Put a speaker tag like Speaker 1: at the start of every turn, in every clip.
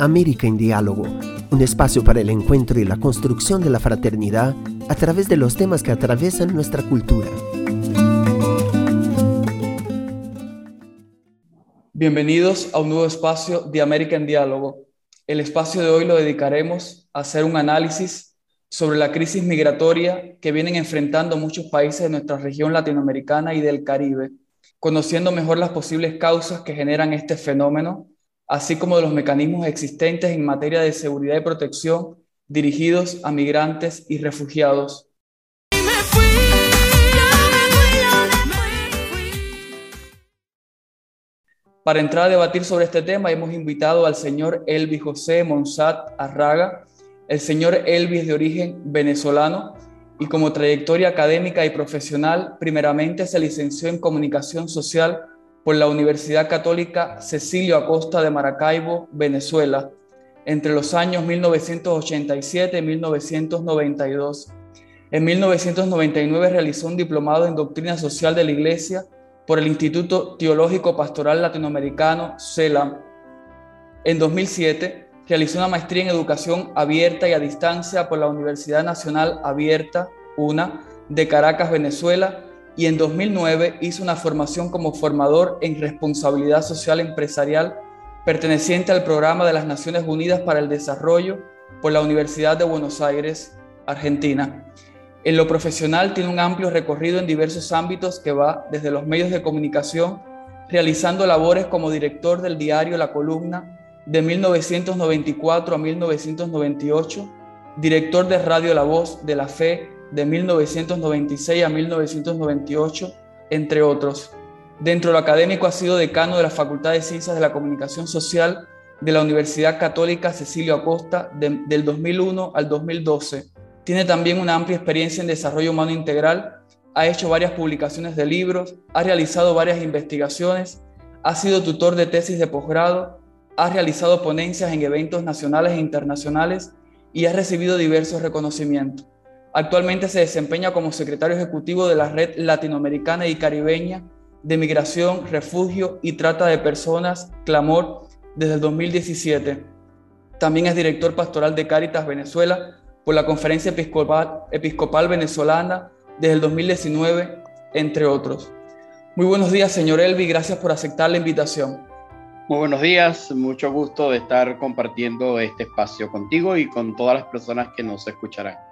Speaker 1: América en Diálogo, un espacio para el encuentro y la construcción de la fraternidad a través de los temas que atraviesan nuestra cultura.
Speaker 2: Bienvenidos a un nuevo espacio de América en Diálogo. El espacio de hoy lo dedicaremos a hacer un análisis sobre la crisis migratoria que vienen enfrentando muchos países de nuestra región latinoamericana y del Caribe, conociendo mejor las posibles causas que generan este fenómeno así como de los mecanismos existentes en materia de seguridad y protección dirigidos a migrantes y refugiados. Para entrar a debatir sobre este tema hemos invitado al señor Elvis José Monsat Arraga. El señor Elvis de origen venezolano y como trayectoria académica y profesional, primeramente se licenció en comunicación social por la Universidad Católica Cecilio Acosta de Maracaibo, Venezuela, entre los años 1987 y 1992. En 1999 realizó un diplomado en Doctrina Social de la Iglesia por el Instituto Teológico Pastoral Latinoamericano, CELAM. En 2007 realizó una maestría en Educación Abierta y a Distancia por la Universidad Nacional Abierta, UNA, de Caracas, Venezuela, y en 2009 hizo una formación como formador en responsabilidad social empresarial perteneciente al programa de las Naciones Unidas para el Desarrollo por la Universidad de Buenos Aires, Argentina. En lo profesional tiene un amplio recorrido en diversos ámbitos que va desde los medios de comunicación, realizando labores como director del diario La Columna de 1994 a 1998, director de Radio La Voz de la Fe de 1996 a 1998, entre otros. Dentro de lo académico ha sido decano de la Facultad de Ciencias de la Comunicación Social de la Universidad Católica Cecilio Acosta del 2001 al 2012. Tiene también una amplia experiencia en desarrollo humano integral, ha hecho varias publicaciones de libros, ha realizado varias investigaciones, ha sido tutor de tesis de posgrado, ha realizado ponencias en eventos nacionales e internacionales y ha recibido diversos reconocimientos. Actualmente se desempeña como secretario ejecutivo de la Red Latinoamericana y Caribeña de Migración, Refugio y Trata de Personas, Clamor, desde el 2017. También es director pastoral de Cáritas Venezuela por la Conferencia Episcopal, Episcopal Venezolana desde el 2019, entre otros. Muy buenos días, señor Elvi, gracias por aceptar la invitación.
Speaker 3: Muy buenos días, mucho gusto de estar compartiendo este espacio contigo y con todas las personas que nos escucharán.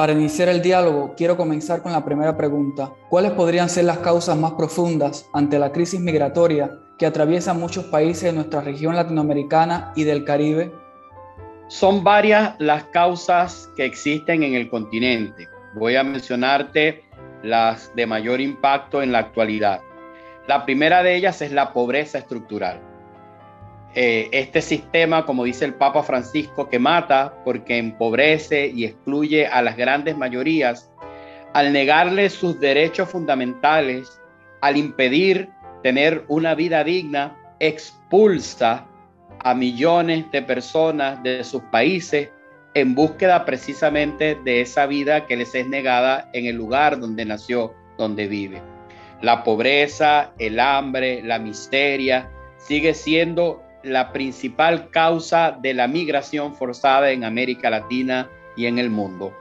Speaker 2: Para iniciar el diálogo, quiero comenzar con la primera pregunta. ¿Cuáles podrían ser las causas más profundas ante la crisis migratoria que atraviesa muchos países de nuestra región latinoamericana y del Caribe?
Speaker 3: Son varias las causas que existen en el continente. Voy a mencionarte las de mayor impacto en la actualidad. La primera de ellas es la pobreza estructural. Eh, este sistema, como dice el Papa Francisco, que mata porque empobrece y excluye a las grandes mayorías, al negarle sus derechos fundamentales, al impedir tener una vida digna, expulsa a millones de personas de sus países en búsqueda precisamente de esa vida que les es negada en el lugar donde nació, donde vive. La pobreza, el hambre, la miseria sigue siendo la principal causa de la migración forzada en América Latina y en el mundo.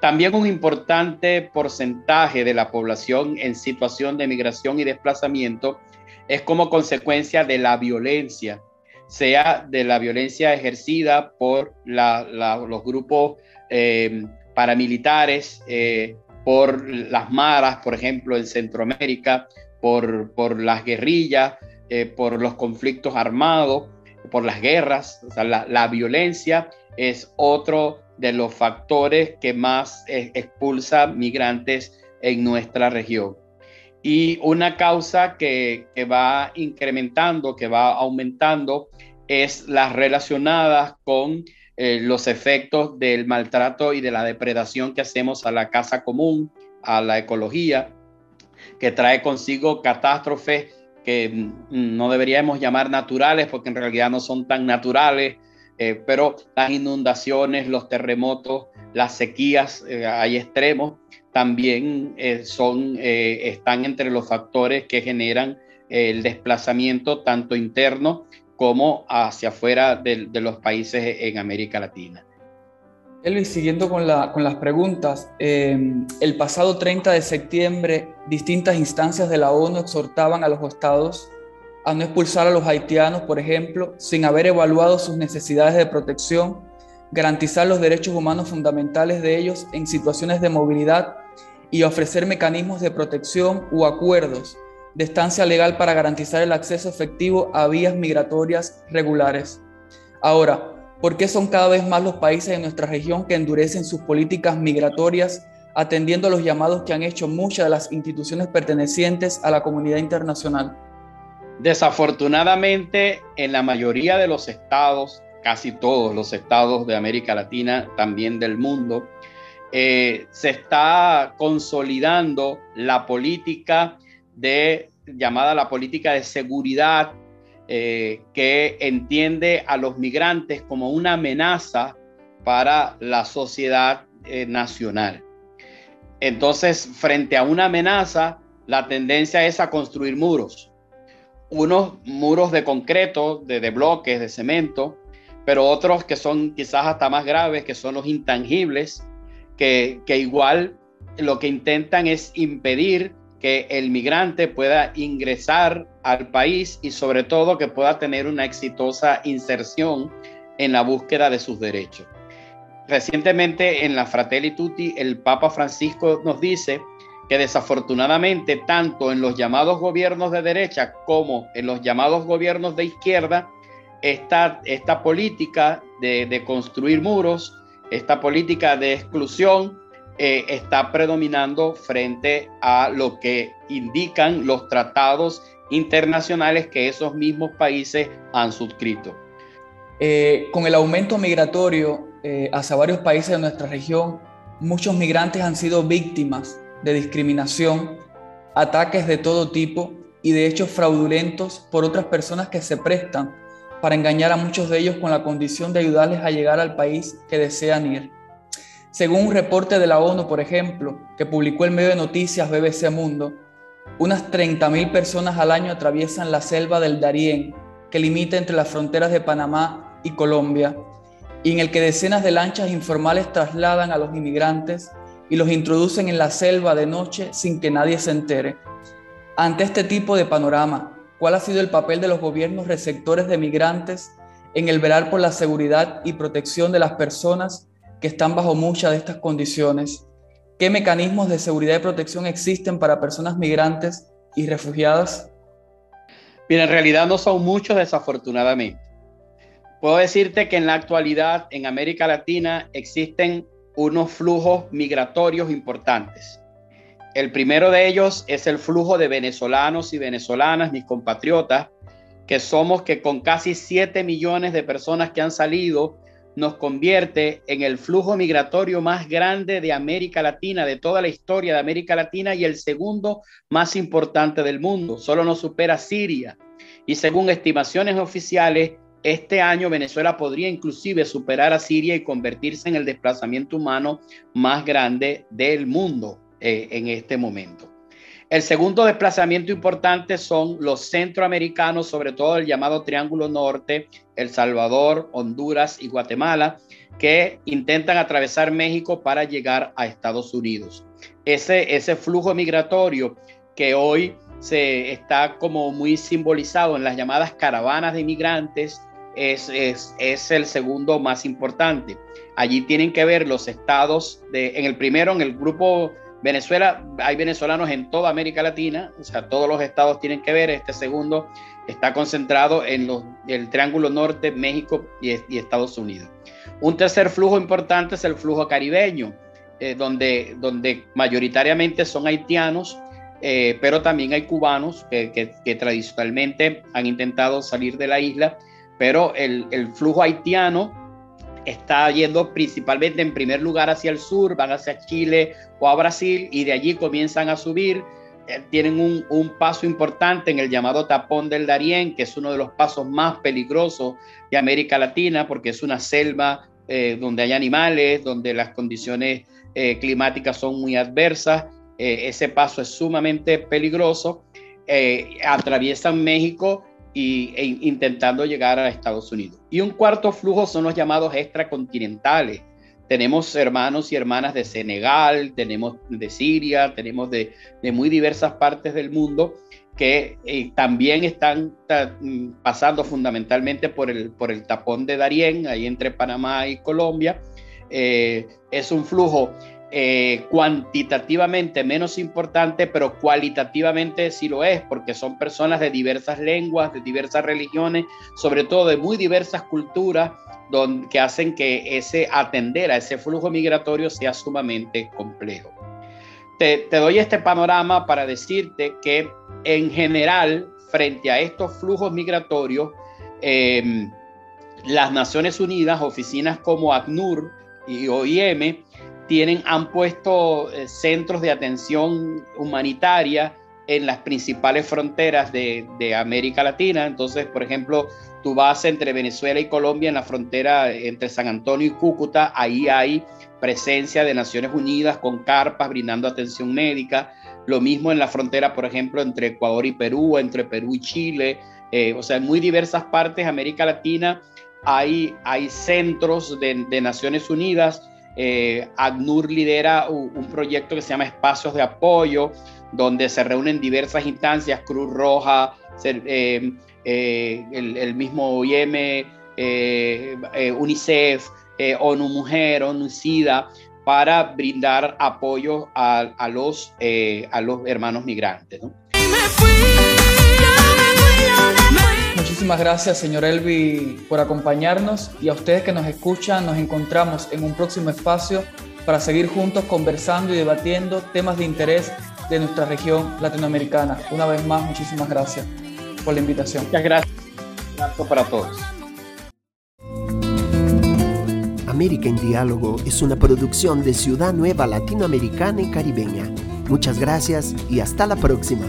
Speaker 3: También un importante porcentaje de la población en situación de migración y desplazamiento es como consecuencia de la violencia, sea de la violencia ejercida por los grupos eh, paramilitares, eh, por las maras, por ejemplo, en Centroamérica, por, por las guerrillas, eh, por los conflictos armados, por las guerras. la, violencia es otro de los factores que más eh, expulsa migrantes en nuestra región. Y una causa que, va incrementando, que va aumentando, es las relacionadas con eh, los efectos del maltrato y de la depredación que hacemos a la casa común, a la ecología, que trae consigo catástrofes que no deberíamos llamar naturales porque en realidad no son tan naturales, eh, pero las inundaciones, los terremotos, las sequías, eh, hay extremos, también eh, son, están entre los factores que generan el desplazamiento tanto interno como hacia afuera de, los países en América Latina.
Speaker 2: Elvis, siguiendo con, las preguntas, em, el pasado 30 de septiembre distintas instancias de la ONU exhortaban a los estados a no expulsar a los haitianos, por ejemplo, sin haber evaluado sus necesidades de protección, garantizar los derechos humanos fundamentales de ellos en situaciones de movilidad y ofrecer mecanismos de protección u acuerdos de estancia legal para garantizar el acceso efectivo a vías migratorias regulares. Ahora, ¿por qué son cada vez más los países de nuestra región que endurecen sus políticas migratorias atendiendo a los llamados que han hecho muchas de las instituciones pertenecientes a la comunidad internacional?
Speaker 3: Desafortunadamente, en la mayoría de los estados, casi todos los estados de América Latina, también del mundo, eh, se está consolidando la política de llamada la política de seguridad eh, que entiende a los migrantes como una amenaza para la sociedad eh, nacional. Entonces, frente a una amenaza, la tendencia es a construir muros. Unos muros de concreto, de, de bloques, de cemento, pero otros que son quizás hasta más graves, que son los intangibles, que, igual lo que intentan es impedir que el migrante pueda ingresar al país y sobre todo que pueda tener una exitosa inserción en la búsqueda de sus derechos. Recientemente en la Fratelli Tutti el Papa Francisco nos dice que desafortunadamente tanto en los llamados gobiernos de derecha como en los llamados gobiernos de izquierda, esta, esta política de, de construir muros esta política de exclusión eh, está predominando frente a lo que indican los tratados internacionales que esos mismos países han suscrito.
Speaker 2: Eh, con el aumento migratorio eh, hacia varios países de nuestra región, muchos migrantes han sido víctimas de discriminación, ataques de todo tipo y de hechos fraudulentos por otras personas que se prestan para engañar a muchos de ellos con la condición de ayudarles a llegar al país que desean ir. Según un reporte de la ONU, por ejemplo, que publicó el medio de noticias BBC Mundo, unas 30.000 personas al año atraviesan la selva del Darién, que limita entre las fronteras de Panamá y Colombia, y en el que decenas de lanchas informales trasladan a los inmigrantes y los introducen en la selva de noche sin que nadie se entere. Ante este tipo de panorama, ¿Cuál ha sido el papel de los gobiernos receptores de migrantes en el velar por la seguridad y protección de las personas que están bajo muchas de estas condiciones? ¿Qué mecanismos de seguridad y protección existen para personas migrantes y refugiadas?
Speaker 3: Bien, en realidad no son muchos desafortunadamente. Puedo decirte que en la actualidad en América Latina existen unos flujos migratorios importantes. El primero de ellos es el flujo de venezolanos y venezolanas, mis compatriotas, que somos que con casi 7 millones de personas que han salido, nos convierte en el flujo migratorio más grande de América Latina, de toda la historia de América Latina y el segundo más importante del mundo. Solo nos supera Siria. Y según estimaciones oficiales, este año Venezuela podría inclusive superar a Siria y convertirse en el desplazamiento humano más grande del mundo. Eh, en este momento. El segundo desplazamiento importante son los centroamericanos, sobre todo el llamado Triángulo Norte, El Salvador, Honduras y Guatemala, que intentan atravesar México para llegar a Estados Unidos. Ese, ese flujo migratorio que hoy se está como muy simbolizado en las llamadas caravanas de inmigrantes es, es, es el segundo más importante. Allí tienen que ver los estados de, en el primero, en el grupo Venezuela, hay venezolanos en toda América Latina, o sea, todos los estados tienen que ver. Este segundo está concentrado en el Triángulo Norte, México y, Estados Unidos. Un tercer flujo importante es el flujo caribeño, eh, donde, donde mayoritariamente son haitianos, eh, pero también hay cubanos que, tradicionalmente han intentado salir de la isla, pero el flujo haitiano está yendo principalmente en primer lugar hacia el sur, van hacia Chile o a Brasil y de allí comienzan a subir. Eh, tienen un, paso importante en el llamado tapón del Darién, que es uno de los pasos más peligrosos de América Latina, porque es una selva eh, donde hay animales, donde las condiciones eh, climáticas son muy adversas. ese paso es sumamente peligroso. atraviesan México y, e intentando llegar a Estados Unidos. Y un cuarto flujo son los llamados extracontinentales. Tenemos hermanos y hermanas de Senegal, tenemos de Siria, tenemos de, de muy diversas partes del mundo que eh, también están mm, pasando fundamentalmente por el, por el tapón de Darién, ahí entre Panamá y Colombia. Eh, es un flujo eh, cuantitativamente menos importante, pero cualitativamente sí lo es, porque son personas de diversas lenguas, de diversas religiones, sobre todo de muy diversas culturas, que hacen que ese atender a ese flujo migratorio sea sumamente complejo. Te, te doy este panorama para decirte que en general, frente a estos flujos migratorios, em, las Naciones Unidas, oficinas como ACNUR y OIM, tienen, han puesto eh, centros de atención humanitaria en las principales fronteras de, de, América Latina. Entonces, por ejemplo, tú vas entre Venezuela y Colombia en la frontera entre San Antonio y Cúcuta, ahí hay presencia de Naciones Unidas con carpas brindando atención médica. Lo mismo en la frontera, por ejemplo, entre Ecuador y Perú, entre Perú y Chile. Eh, o sea, en muy diversas partes de América Latina hay, hay centros de, Naciones Unidas. Eh, ACNUR lidera un, proyecto que se llama Espacios de Apoyo, donde se reúnen diversas instancias, Cruz Roja, eh, el, mismo OIM, UNICEF, ONU Mujer, ONU SIDA, para brindar apoyo eh, a los hermanos migrantes.
Speaker 2: Muchísimas gracias, señor Elvi, por acompañarnos y a ustedes que nos escuchan, nos encontramos en un próximo espacio para seguir juntos conversando y debatiendo temas de interés de nuestra región latinoamericana. Una vez más, muchísimas gracias por la invitación.
Speaker 3: Muchas gracias. Gracias para todos.
Speaker 1: América en Diálogo es una producción de Ciudad Nueva Latinoamericana y Caribeña. Muchas gracias y hasta la próxima.